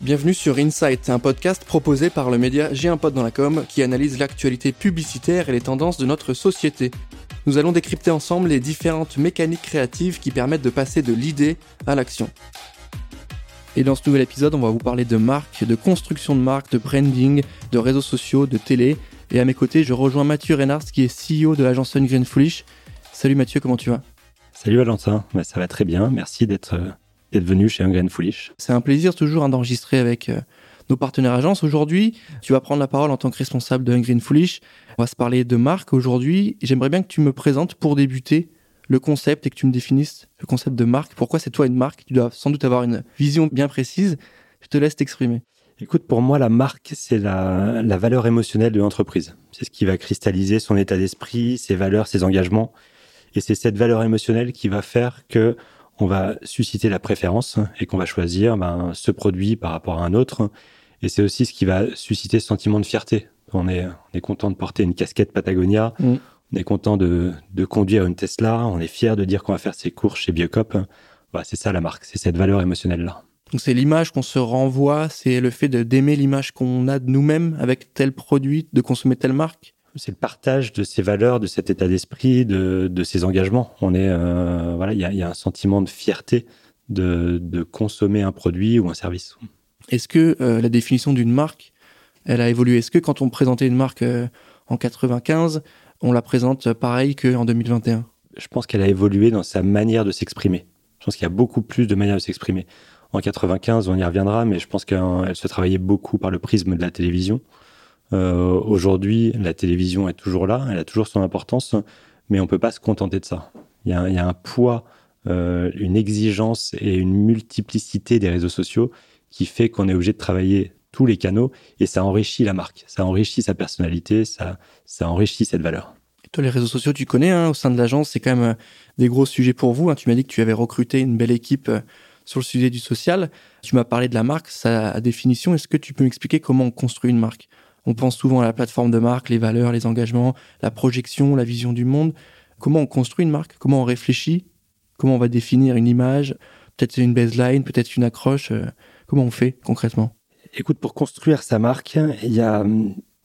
Bienvenue sur Insight, un podcast proposé par le média J'ai un pote dans la com qui analyse l'actualité publicitaire et les tendances de notre société. Nous allons décrypter ensemble les différentes mécaniques créatives qui permettent de passer de l'idée à l'action. Et dans ce nouvel épisode, on va vous parler de marque, de construction de marque, de branding, de réseaux sociaux, de télé. Et à mes côtés, je rejoins Mathieu Reynard, qui est CEO de l'agence Green Foolish. Salut Mathieu, comment tu vas? Salut Valentin, bah, ça va très bien. Merci d'être euh, d'être venu chez Hungry Foolish. C'est un plaisir toujours d'enregistrer avec euh, nos partenaires agences. Aujourd'hui, tu vas prendre la parole en tant que responsable de Hungry Foolish. On va se parler de marque aujourd'hui. J'aimerais bien que tu me présentes pour débuter le concept et que tu me définisses le concept de marque. Pourquoi c'est toi une marque? Tu dois sans doute avoir une vision bien précise. Je te laisse t'exprimer. Écoute, pour moi, la marque, c'est la, la valeur émotionnelle de l'entreprise. C'est ce qui va cristalliser son état d'esprit, ses valeurs, ses engagements. Et c'est cette valeur émotionnelle qui va faire que on va susciter la préférence et qu'on va choisir ben, ce produit par rapport à un autre. Et c'est aussi ce qui va susciter ce sentiment de fierté. On est, on est content de porter une casquette Patagonia, mm. on est content de, de, conduire une Tesla, on est fier de dire qu'on va faire ses courses chez Biocop. Voilà, c'est ça la marque, c'est cette valeur émotionnelle-là. Donc c'est l'image qu'on se renvoie, c'est le fait d'aimer l'image qu'on a de nous-mêmes avec tel produit, de consommer telle marque c'est le partage de ces valeurs, de cet état d'esprit, de, de ces engagements. On est, euh, voilà, il y a, y a, un sentiment de fierté de, de, consommer un produit ou un service. Est-ce que euh, la définition d'une marque, elle a évolué? Est-ce que quand on présentait une marque euh, en 95, on la présente pareil qu'en 2021 Je pense qu'elle a évolué dans sa manière de s'exprimer. Je pense qu'il y a beaucoup plus de manières de s'exprimer. En 95, on y reviendra, mais je pense qu'elle se travaillait beaucoup par le prisme de la télévision. Euh, Aujourd'hui, la télévision est toujours là, elle a toujours son importance, mais on peut pas se contenter de ça. Il y a, un poids, euh, une exigence et une multiplicité des réseaux sociaux qui fait qu'on est obligé de travailler tous les canaux et ça enrichit la marque, ça enrichit sa personnalité, ça, enrichit cette valeur. Toi, les réseaux sociaux, tu connais hein, au sein de l'agence, c'est quand même euh, des gros sujets pour vous. Hein. Tu m'as dit que tu avais recruté une belle équipe sur le sujet du social. Tu m'as parlé de la marque, sa définition. Est-ce que tu peux m'expliquer comment on construit une marque? On pense souvent à la plateforme de marque, les valeurs, les engagements, la projection, la vision du monde. Comment on construit une marque? Comment on réfléchit? Comment on va définir une image? Peut-être une baseline, peut-être une accroche. Euh, comment on fait concrètement? Écoute, pour construire sa marque, il y a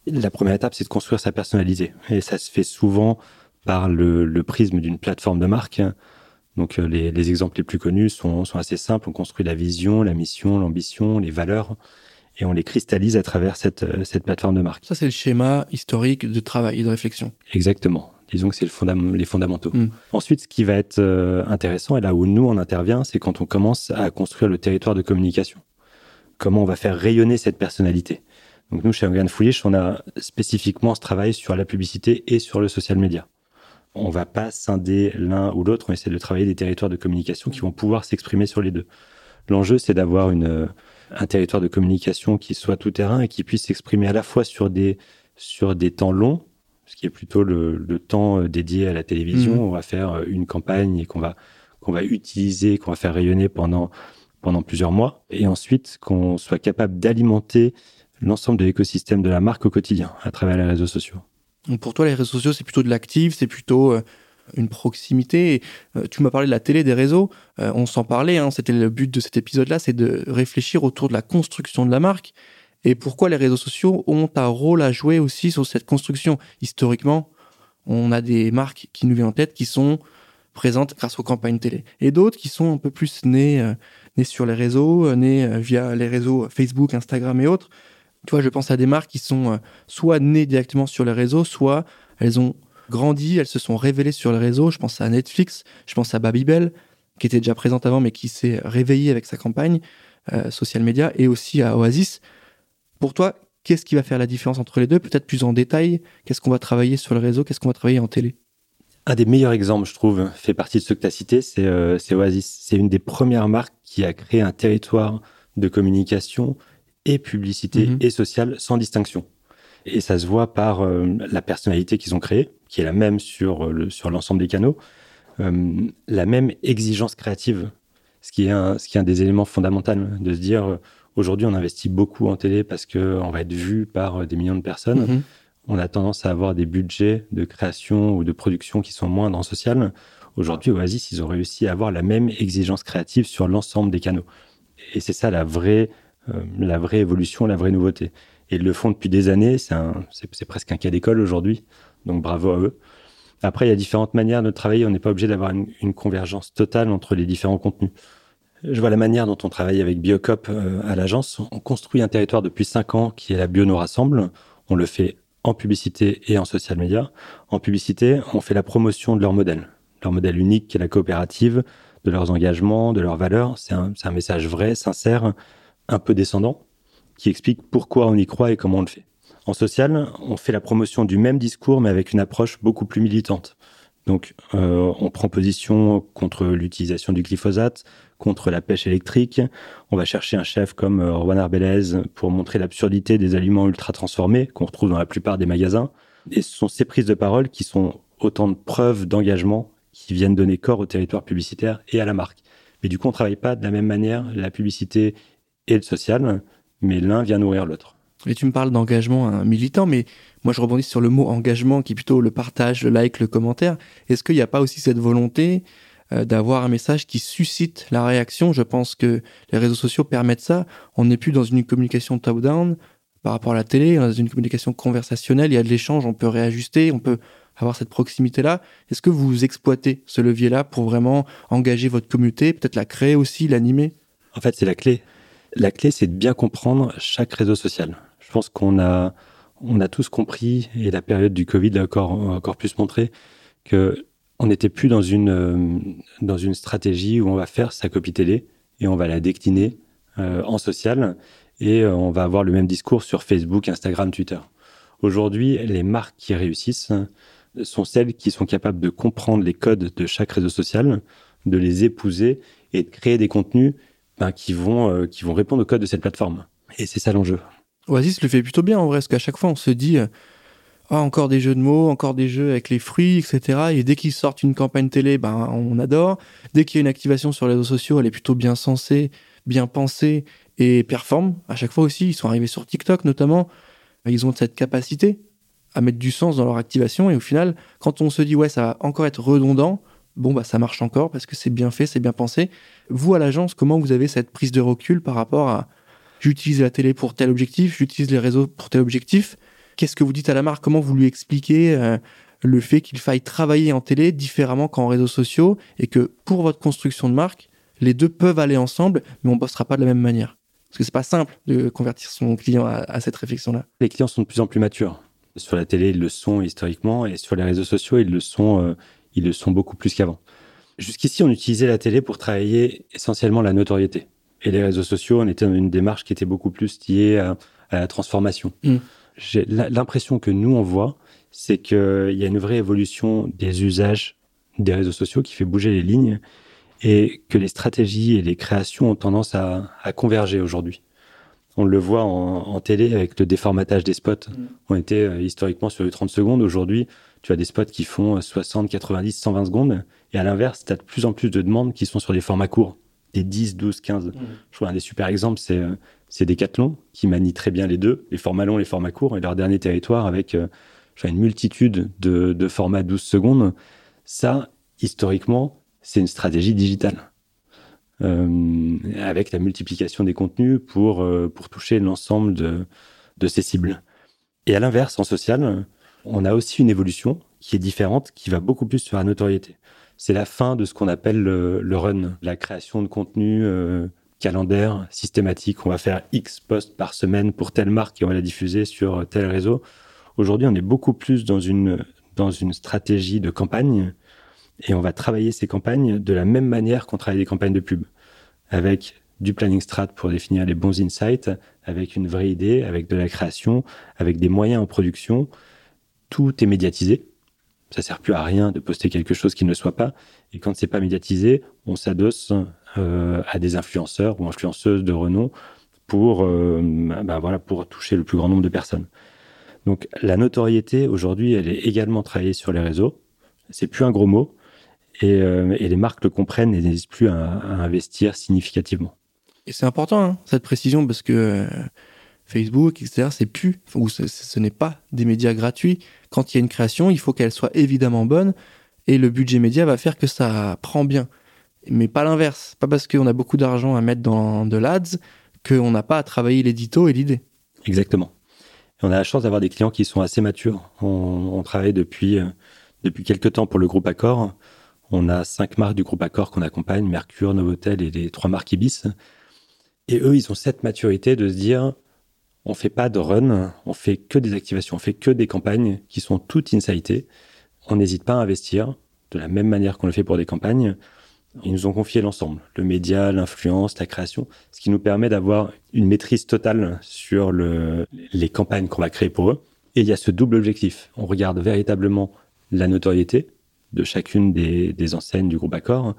la première étape, c'est de construire sa personnalité. Et ça se fait souvent par le, prisme d'une plateforme de marque. Donc euh, les, exemples les plus connus sont assez simples. On construit la vision, la mission, l'ambition, les valeurs et on les cristallise à travers cette, euh, cette plateforme de marque. Ça, c'est le schéma historique de travail et de réflexion. Exactement. Disons que c'est le les fondamentaux. Hmm. Ensuite, ce qui va être euh, intéressant, et là où nous, on intervient, c'est quand on commence à construire le territoire de communication. Comment on va faire rayonner cette personnalité. Donc nous, chez Organ Foolish, on a spécifiquement ce travail sur la publicité et sur le social media. On va pas scinder l'un ou l'autre, on essaie de travailler des territoires de communication qui vont pouvoir s'exprimer sur les deux. L'enjeu, c'est d'avoir une un territoire de communication qui soit tout terrain et qui puisse s'exprimer à la fois sur des sur des temps longs, ce qui est plutôt le, le temps euh, dédié à la télévision. Mmh. On va faire euh, une campagne et qu'on va qu'on va utiliser, qu'on va faire rayonner pendant pendant plusieurs mois, et ensuite qu'on soit capable d'alimenter l'ensemble de l'écosystème de la marque au quotidien à travers les réseaux sociaux. Donc pour toi, les réseaux sociaux, c'est plutôt de l'actif, c'est plutôt euh, une proximité. Euh, tu m'as parlé de la télé, des réseaux. Euh, on s'en parlait. Hein, C'était le but de cet épisode-là, c'est de réfléchir autour de la construction de la marque et pourquoi les réseaux sociaux ont un rôle à jouer aussi sur cette construction. Historiquement, on a des marques qui nous viennent en tête qui sont présentes grâce aux campagnes télé et d'autres qui sont un peu plus nées, euh, nées sur les réseaux, nées via les réseaux Facebook, Instagram et autres. Tu vois, je pense à des marques qui sont soit nées directement sur les réseaux, soit elles ont grandi, elles se sont révélées sur le réseau. Je pense à Netflix, je pense à Babybel, qui était déjà présente avant, mais qui s'est réveillée avec sa campagne euh, social media, et aussi à Oasis. Pour toi, qu'est-ce qui va faire la différence entre les deux? Peut-être plus en détail, qu'est-ce qu'on va travailler sur le réseau, qu'est-ce qu'on va travailler en télé? Un des meilleurs exemples, je trouve, fait partie de ce que tu as cité, euh, c'est Oasis. C'est une des premières marques qui a créé un territoire de communication et publicité mm-hmm. et sociale sans distinction. Et ça se voit par euh, la personnalité qu'ils ont créée, qui est la même sur euh, le, sur l'ensemble des canaux, euh, la même exigence créative, ce qui est un, ce qui est un des éléments fondamentaux de se dire aujourd'hui on investit beaucoup en télé parce que on va être vu par des millions de personnes. Mm-hmm. On a tendance à avoir des budgets de création ou de production qui sont moindres en social. Aujourd'hui, Oasis, ils ont réussi à avoir la même exigence créative sur l'ensemble des canaux. Et c'est ça la vraie la vraie évolution, la vraie nouveauté. Et ils le font depuis des années, c'est presque un cas d'école aujourd'hui, donc bravo à eux. Après, il y a différentes manières de travailler, on n'est pas obligé d'avoir une, convergence totale entre les différents contenus. Je vois la manière dont on travaille avec Biocop à l'agence. On construit un territoire depuis cinq ans qui est la Bio nous rassemble. On le fait en publicité et en social media. En publicité, on fait la promotion de leur modèle, leur modèle unique qui est la coopérative, de leurs engagements, de leurs valeurs. C'est un, message vrai, sincère, un peu descendant, qui explique pourquoi on y croit et comment on le fait. En social, on fait la promotion du même discours, mais avec une approche beaucoup plus militante. Donc, euh, on prend position contre l'utilisation du glyphosate, contre la pêche électrique. On va chercher un chef comme euh, Juan Arbelez pour montrer l'absurdité des aliments ultra transformés qu'on retrouve dans la plupart des magasins. Et ce sont ces prises de parole qui sont autant de preuves d'engagement qui viennent donner corps au territoire publicitaire et à la marque. Mais du coup, on travaille pas de la même manière la publicité et le social, mais l'un vient nourrir l'autre. Et tu me parles d'engagement hein, militant, mais moi je rebondis sur le mot engagement qui est plutôt le partage, le like, le commentaire. Est-ce qu'il n'y a pas aussi cette volonté euh, d'avoir un message qui suscite la réaction? Je pense que les réseaux sociaux permettent ça. On n'est plus dans une communication top-down par rapport à la télé, on est dans une communication conversationnelle, il y a de l'échange, on peut réajuster, on peut avoir cette proximité-là. Est-ce que vous exploitez ce levier-là pour vraiment engager votre communauté, peut-être la créer aussi, l'animer? En fait, c'est la clé. La clé, c'est de bien comprendre chaque réseau social. Je pense qu'on a, on a tous compris, et la période du Covid l'a encore, encore plus montré, que on n'était plus dans une, euh, dans une stratégie où on va faire sa copie télé et on va la décliner euh, en social et euh, on va avoir le même discours sur Facebook, Instagram, Twitter. Aujourd'hui, les marques qui réussissent sont celles qui sont capables de comprendre les codes de chaque réseau social, de les épouser et de créer des contenus ben, qui, vont, qui vont répondre aux codes de cette plateforme. Et c'est ça l'enjeu. Oasis le fait plutôt bien en vrai, parce qu'à chaque fois on se dit ah, encore des jeux de mots, encore des jeux avec les fruits, etc. Et dès qu'ils sortent une campagne télé, ben, on adore. Dès qu'il y a une activation sur les réseaux sociaux, elle est plutôt bien sensée, bien pensée et performe. À chaque fois aussi, ils sont arrivés sur TikTok notamment. Ils ont cette capacité à mettre du sens dans leur activation. Et au final, quand on se dit, ouais, ça va encore être redondant, bon, bah, ça marche encore parce que c'est bien fait, c'est bien pensé. Vous, à l'agence, comment vous avez cette prise de recul par rapport à j'utilise la télé pour tel objectif, j'utilise les réseaux pour tel objectif? Qu'est-ce que vous dites à la marque? Comment vous lui expliquez euh, le fait qu'il faille travailler en télé différemment qu'en réseaux sociaux et que pour votre construction de marque, les deux peuvent aller ensemble, mais on bossera pas de la même manière? Parce que c'est pas simple de convertir son client à, cette réflexion-là. Les clients sont de plus en plus matures. Sur la télé, ils le sont historiquement, et sur les réseaux sociaux, ils le sont, euh, ils le sont beaucoup plus qu'avant. Jusqu'ici, on utilisait la télé pour travailler essentiellement la notoriété. Et les réseaux sociaux, on était dans une démarche qui était beaucoup plus liée à, la transformation. Mmh j'ai l'impression que nous, on voit, c'est qu'il y a une vraie évolution des usages des réseaux sociaux qui fait bouger les lignes et que les stratégies et les créations ont tendance à, converger aujourd'hui. On le voit en, télé avec le déformatage des spots. Mm. On était euh, historiquement sur les 30 secondes. Aujourd'hui, tu as des spots qui font 60, 90, 120 secondes. Et à l'inverse, tu as de plus en plus de demandes qui sont sur des formats courts, des 10, 12, 15. Je trouve un des super exemples, c'est euh, c'est Decathlon qui manie très bien les deux, les formats longs, les formats courts, et leur dernier territoire avec euh, une multitude de, formats 12 secondes. Ça, historiquement, c'est une stratégie digitale. Euh, avec la multiplication des contenus pour, euh, pour toucher l'ensemble de, de ces cibles. Et à l'inverse, en social, on a aussi une évolution qui est différente, qui va beaucoup plus sur la notoriété. C'est la fin de ce qu'on appelle le, le, run, la création de contenu calendaire systématique. On va faire X posts par semaine pour telle marque et on va la diffuser sur tel réseau. Aujourd'hui, on est beaucoup plus dans une, dans une stratégie de campagne et on va travailler ces campagnes de la même manière qu'on travaille des campagnes de pub. Avec du planning strat pour définir les bons insights, avec une vraie idée, avec de la création, avec des moyens en production. Tout est médiatisé. Ça sert plus à rien de poster quelque chose qui ne le soit pas. Et quand c'est pas médiatisé, on s'adosse euh, à des influenceurs ou influenceuses de renom pour, bah voilà, pour toucher le plus grand nombre de personnes. Donc la notoriété aujourd'hui, elle est également travaillée sur les réseaux. C'est plus un gros mot et, euh, et les marques le comprennent et n'hésitent plus à, investir significativement. Et c'est important hein, cette précision parce que Facebook, etc., c'est plus ou ce, ce n'est pas des médias gratuits. Quand il y a une création, il faut qu'elle soit évidemment bonne et le budget média va faire que ça prend bien mais pas l'inverse. Pas parce qu'on a beaucoup d'argent à mettre dans de l'ads qu'on n'a pas à travailler l'édito et l'idée. Exactement. on a la chance d'avoir des clients qui sont assez matures. On, travaille depuis, euh, depuis quelques temps pour le groupe Accor. On a cinq marques du groupe Accor qu'on accompagne, Mercure, Novotel et les trois marques Ibis. Et eux, ils ont cette maturité de se dire, on fait pas de run, on fait que des activations, on fait que des campagnes qui sont toutes insightées. On n'hésite pas à investir de la même manière qu'on le fait pour des campagnes. Ils nous ont confié l'ensemble, le média, l'influence, la création, ce qui nous permet d'avoir une maîtrise totale sur le, les campagnes qu'on va créer pour eux. Et il y a ce double objectif. On regarde véritablement la notoriété de chacune des, des enseignes du groupe Accor.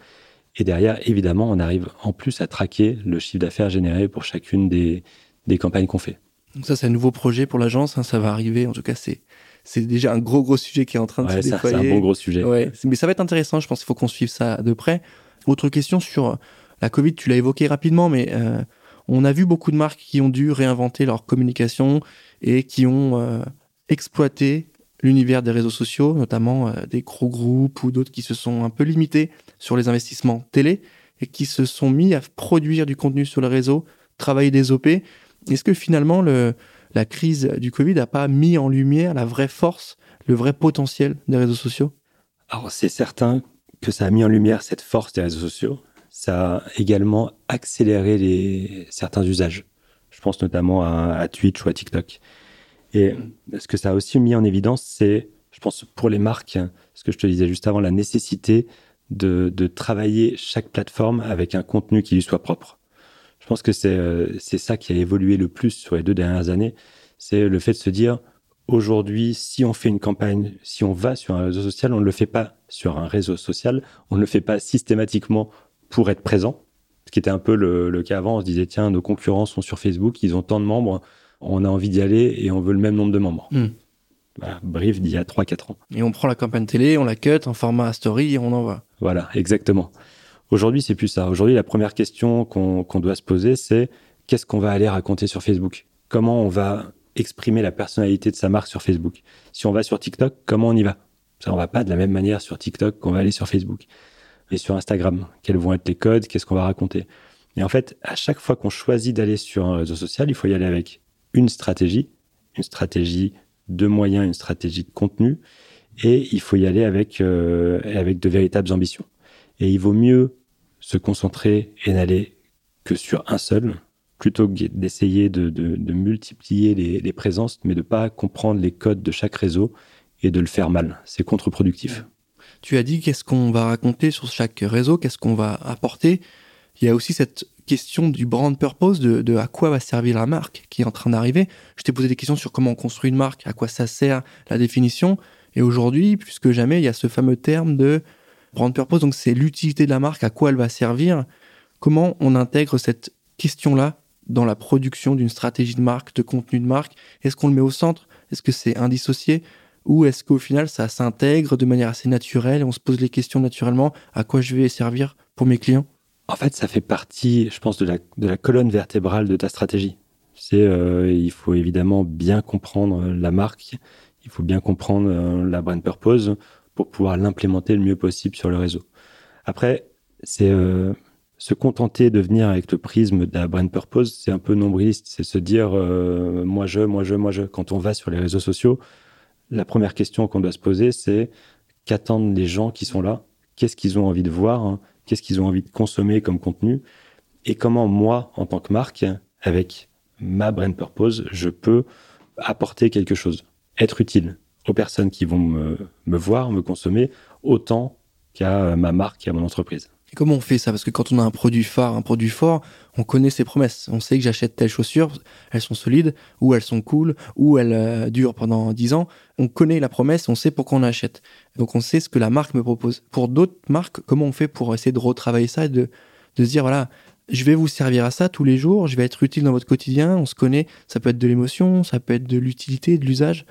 Et derrière, évidemment, on arrive en plus à traquer le chiffre d'affaires généré pour chacune des, des campagnes qu'on fait. Donc ça, c'est un nouveau projet pour l'agence. Hein, ça va arriver. En tout cas, c'est c'est déjà un gros gros sujet qui est en train de se déployer. C'est un bon gros sujet. Ouais, mais ça va être intéressant. Je pense qu'il faut qu'on suive ça de près. Autre question sur la Covid, tu l'as évoqué rapidement, mais euh, on a vu beaucoup de marques qui ont dû réinventer leur communication et qui ont euh, exploité l'univers des réseaux sociaux, notamment euh, des gros groupes ou d'autres qui se sont un peu limités sur les investissements télé et qui se sont mis à produire du contenu sur le réseau, travailler des OP. Est-ce que finalement le, la crise du Covid n'a pas mis en lumière la vraie force, le vrai potentiel des réseaux sociaux? Alors c'est certain que ça a mis en lumière cette force des réseaux sociaux. Ça a également accéléré certains usages. Je pense notamment à, Twitch ou à TikTok. Et ce que ça a aussi mis en évidence, c'est, je pense, pour les marques, ce que je te disais juste avant, la nécessité de, travailler chaque plateforme avec un contenu qui lui soit propre. Je pense que c'est c'est ça qui a évolué le plus sur les deux dernières années. C'est le fait de se dire, aujourd'hui, si on fait une campagne, si on va sur un réseau social, on ne le fait pas sur un réseau social, on ne le fait pas systématiquement pour être présent. Ce qui était un peu le, cas avant, on se disait, tiens, nos concurrents sont sur Facebook, ils ont tant de membres, on a envie d'y aller et on veut le même nombre de membres. Hmm. brief d'il y a 3-4 ans. Et on prend la campagne télé, on la cut en format story et on envoie. Voilà, exactement. Aujourd'hui, c'est plus ça. Aujourd'hui, la première question qu'on doit se poser, c'est qu'est-ce qu'on va aller raconter sur Facebook? Comment on va exprimer la personnalité de sa marque sur Facebook? Si on va sur TikTok, comment on y va? Ça, on va pas de la même manière sur TikTok qu'on va aller sur Facebook. Et sur Instagram, quels vont être les codes? Qu'est-ce qu'on va raconter? Et en fait, à chaque fois qu'on choisit d'aller sur un réseau social, il faut y aller avec une stratégie, une stratégie de moyens, une stratégie de contenu, et il faut y aller avec euh, avec de véritables ambitions. Et il vaut mieux se concentrer et n'aller que sur un seul plutôt que d'essayer de, de, multiplier les, présences, mais de pas comprendre les codes de chaque réseau et de le faire mal. C'est contre-productif. Tu as dit qu'est-ce qu'on va raconter sur chaque réseau, qu'est-ce qu'on va apporter. Il y a aussi cette question du brand purpose, de, de à quoi va servir la marque qui est en train d'arriver. Je t'ai posé des questions sur comment on construit une marque, à quoi ça sert, la définition. Et aujourd'hui, plus que jamais, il y a ce fameux terme de brand purpose. Donc c'est l'utilité de la marque, à quoi elle va servir. Comment on intègre cette question-là dans la production d'une stratégie de marque, de contenu de marque? Est-ce qu'on le met au centre? Est-ce que c'est indissocié? Ou est-ce qu'au final, ça s'intègre de manière assez naturelle et on se pose les questions naturellement à quoi je vais servir pour mes clients? En fait, ça fait partie, je pense, de la, colonne vertébrale de ta stratégie. C'est, euh, il faut évidemment bien comprendre la marque, il faut bien comprendre euh, la brand purpose pour pouvoir l'implémenter le mieux possible sur le réseau. Après, c'est euh, se contenter de venir avec le prisme de la brand purpose, c'est un peu nombriliste. C'est se dire euh, moi je, moi je, moi je. Quand on va sur les réseaux sociaux, la première question qu'on doit se poser, c'est qu'attendent les gens qui sont là? Qu'est-ce qu'ils ont envie de voir hein? Qu'est-ce qu'ils ont envie de consommer comme contenu Et comment moi, en tant que marque, avec ma brand purpose, je peux apporter quelque chose, être utile aux personnes qui vont me, me voir, me consommer, autant qu'à ma marque et à mon entreprise. Et comment on fait ça? Parce que quand on a un produit phare, un produit fort, on connaît ses promesses. On sait que j'achète telle chaussure, elles sont solides, ou elles sont cool, ou elles euh, durent pendant 10 ans. On connaît la promesse, on sait pourquoi on achète. Donc on sait ce que la marque me propose. Pour d'autres marques, comment on fait pour essayer de retravailler ça et de, de se dire, voilà, je vais vous servir à ça tous les jours, je vais être utile dans votre quotidien, on se connaît, ça peut être de l'émotion, ça peut être de l'utilité, de l'usage.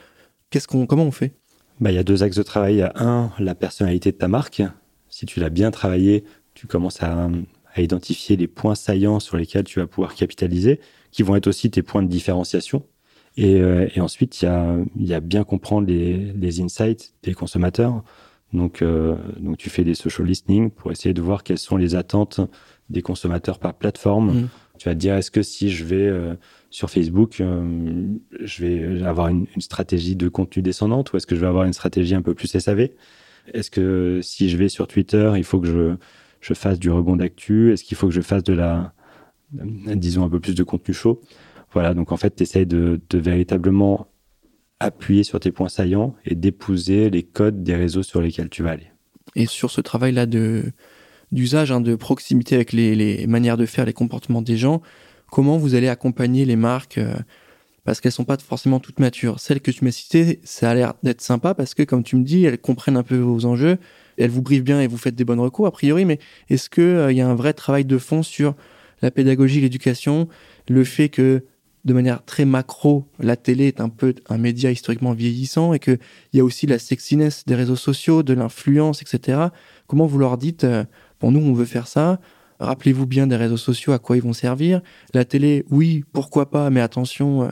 Qu'est-ce qu'on, comment on fait? Bah, il y a deux axes de travail. Il y a un, la personnalité de ta marque. Si tu l'as bien travaillé, tu commences à, identifier les points saillants sur lesquels tu vas pouvoir capitaliser, qui vont être aussi tes points de différenciation. Et, euh, ensuite, il y a, bien comprendre les, insights des consommateurs. Donc, euh, donc, tu fais des social listening pour essayer de voir quelles sont les attentes des consommateurs par plateforme, mmh. Tu vas te dire, est-ce que si je vais sur Facebook, je vais avoir une, stratégie de contenu descendante ou est-ce que je vais avoir une stratégie un peu plus SAV Est-ce que si je vais sur Twitter, il faut que je, je fasse du rebond d'actu? Est-ce qu'il faut que je fasse de la, disons, un peu plus de contenu chaud? Voilà, donc en fait, tu essayes de, véritablement appuyer sur tes points saillants et d'épouser les codes des réseaux sur lesquels tu vas aller. Et sur ce travail-là de d'usage, hein, de proximité avec les, manières de faire, les comportements des gens, comment vous allez accompagner les marques euh, parce qu'elles sont pas forcément toutes matures? Celles que tu m'as citées, ça a l'air d'être sympa parce que, comme tu me dis, elles comprennent un peu vos enjeux, elles vous briefent bien et vous faites des bonnes recours a priori. Mais est-ce que euh, y a un vrai travail de fond sur la pédagogie, l'éducation, le fait que de manière très macro, la télé est un peu un média historiquement vieillissant et qu'il y a aussi la sexiness des réseaux sociaux, de l'influence, etc. Comment vous leur dites, euh, bon, nous, on veut faire ça, rappelez-vous bien des réseaux sociaux, à quoi ils vont servir. La télé, oui, pourquoi pas, mais attention euh,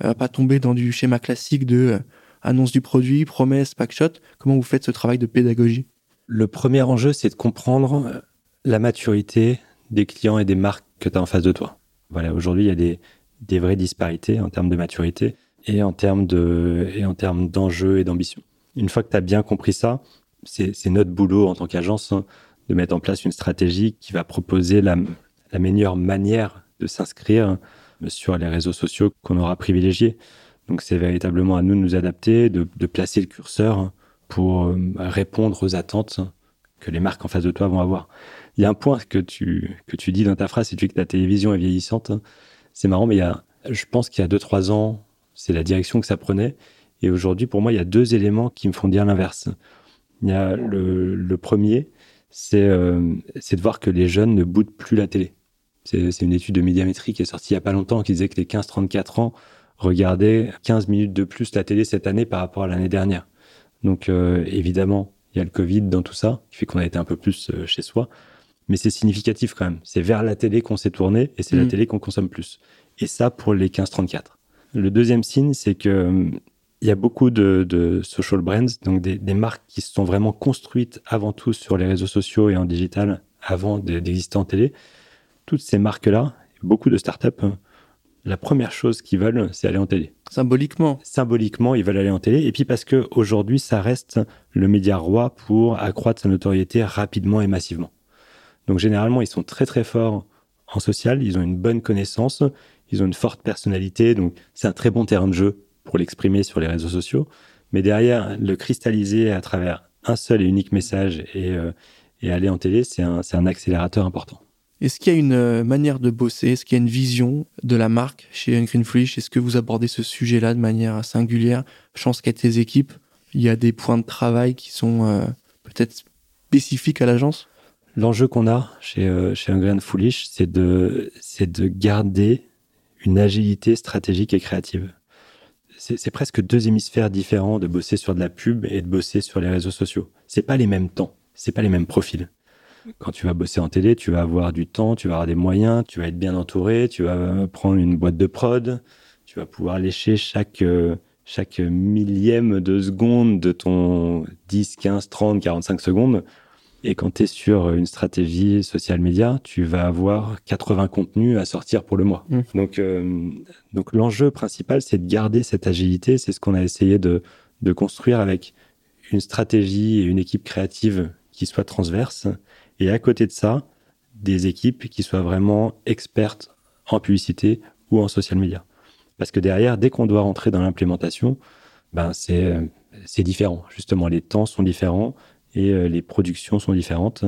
à pas tomber dans du schéma classique de euh, annonce du produit, promesse, packshot. Comment vous faites ce travail de pédagogie? Le premier enjeu, c'est de comprendre la maturité des clients et des marques que tu as en face de toi. Voilà, aujourd'hui, il y a des, vraies disparités en termes de maturité et en termes d'enjeux et d'ambition. Une fois que tu as bien compris ça, c'est notre boulot en tant qu'agence hein, de mettre en place une stratégie qui va proposer la, meilleure manière de s'inscrire sur les réseaux sociaux qu'on aura privilégiés. Donc c'est véritablement à nous de nous adapter, de, de placer le curseur pour euh, répondre aux attentes que les marques en face de toi vont avoir. Il y a un point que tu, que tu dis dans ta phrase, c'est que ta télévision est vieillissante. C'est marrant, mais il y a, je pense qu'il y a deux, trois ans, c'est la direction que ça prenait. Et aujourd'hui, pour moi, il y a deux éléments qui me font dire l'inverse. Il y a le, premier, euh, c'est de voir que les jeunes ne boudent plus la télé. C'est une étude de médiamétrie qui est sortie il y a pas longtemps qui disait que les 15-34 ans regardaient 15 minutes de plus la télé cette année par rapport à l'année dernière. Donc euh, évidemment, il y a le Covid dans tout ça, qui fait qu'on a été un peu plus euh, chez soi mais c'est significatif quand même. C'est vers la télé qu'on s'est tourné et c'est la mm. télé qu'on consomme plus. Et ça pour les 15-34. Le deuxième signe, c'est que hum, il y a beaucoup de, social brands, donc des, marques qui se sont vraiment construites avant tout sur les réseaux sociaux et en digital avant d'exister en télé. Toutes ces marques-là, beaucoup de startups, hein, la première chose qu'ils veulent, c'est aller en télé. Symboliquement. Symboliquement, ils veulent aller en télé. Et puis parce que aujourd'hui, ça reste le média roi pour accroître sa notoriété rapidement et massivement. Donc généralement, ils sont très très forts en social, ils ont une bonne connaissance, ils ont une forte personnalité, donc c'est un très bon terrain de jeu pour l'exprimer sur les réseaux sociaux. Mais derrière, le cristalliser à travers un seul et unique message et, euh, et aller en télé, c'est un, un, accélérateur important. Est-ce qu'il y a une euh, manière de bosser? Est-ce qu'il y a une vision de la marque chez Greenfish Est-ce que vous abordez ce sujet-là de manière singulière? Je pense qu'à tes équipes, il y a des points de travail qui sont euh, peut-être spécifiques à l'agence? L'enjeu qu'on a chez, euh, chez Foolish, c'est de, de garder une agilité stratégique et créative. C'est presque deux hémisphères différents de bosser sur de la pub et de bosser sur les réseaux sociaux. C'est pas les mêmes temps, c'est pas les mêmes profils. Quand tu vas bosser en télé, tu vas avoir du temps, tu vas avoir des moyens, tu vas être bien entouré, tu vas prendre une boîte de prod, tu vas pouvoir lécher chaque, euh, chaque millième de seconde de ton 10, 15, 30, 45 secondes et quand tu es sur une stratégie social média, tu vas avoir 80 contenus à sortir pour le mois. Mmh. Donc, euh, donc l'enjeu principal, c'est de garder cette agilité. C'est ce qu'on a essayé de, de construire avec une stratégie et une équipe créative qui soit transverse. Et à côté de ça, des équipes qui soient vraiment expertes en publicité ou en social media. Parce que derrière, dès qu'on doit rentrer dans l'implémentation, ben c'est différent. Justement, les temps sont différents et euh, les productions sont différentes,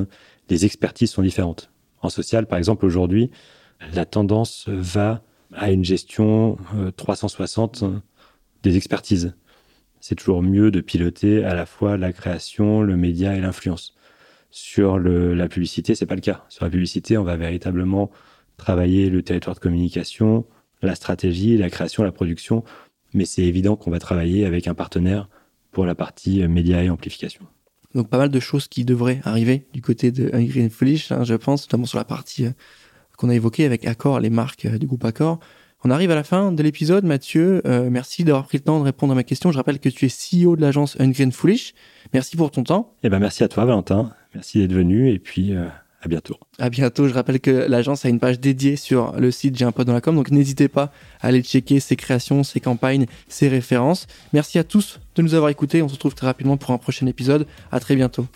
les expertises sont différentes. En social, par exemple, aujourd'hui, la tendance va à une gestion 360 euh, des expertises. C'est toujours mieux de piloter à la fois la création, le média et l'influence. Sur la publicité, c'est pas le cas. Sur la publicité, on va véritablement travailler le territoire de communication, la stratégie, la création, la production, mais c'est évident qu'on va travailler avec un partenaire pour la partie euh, média et amplification. Donc pas mal de choses qui devraient arriver du côté de Green hein, je pense, notamment sur la partie euh, qu'on a évoquée avec Accor, les marques euh, du groupe Accor. On arrive à la fin de l'épisode, Mathieu. Euh, merci d'avoir pris le temps de répondre à ma question. Je rappelle que tu es CEO de l'agence Ungreen Foolish. Merci pour ton temps. Eh ben merci à toi, Valentin. Merci d'être venu et puis À bientôt. À bientôt. Je rappelle que l'agence a une page dédiée sur le site J'ai un pote dans la com, donc n'hésitez pas à aller checker ses créations, ses campagnes, ses références. Merci à tous de nous avoir écoutés. On se retrouve très rapidement pour un prochain épisode. À très bientôt.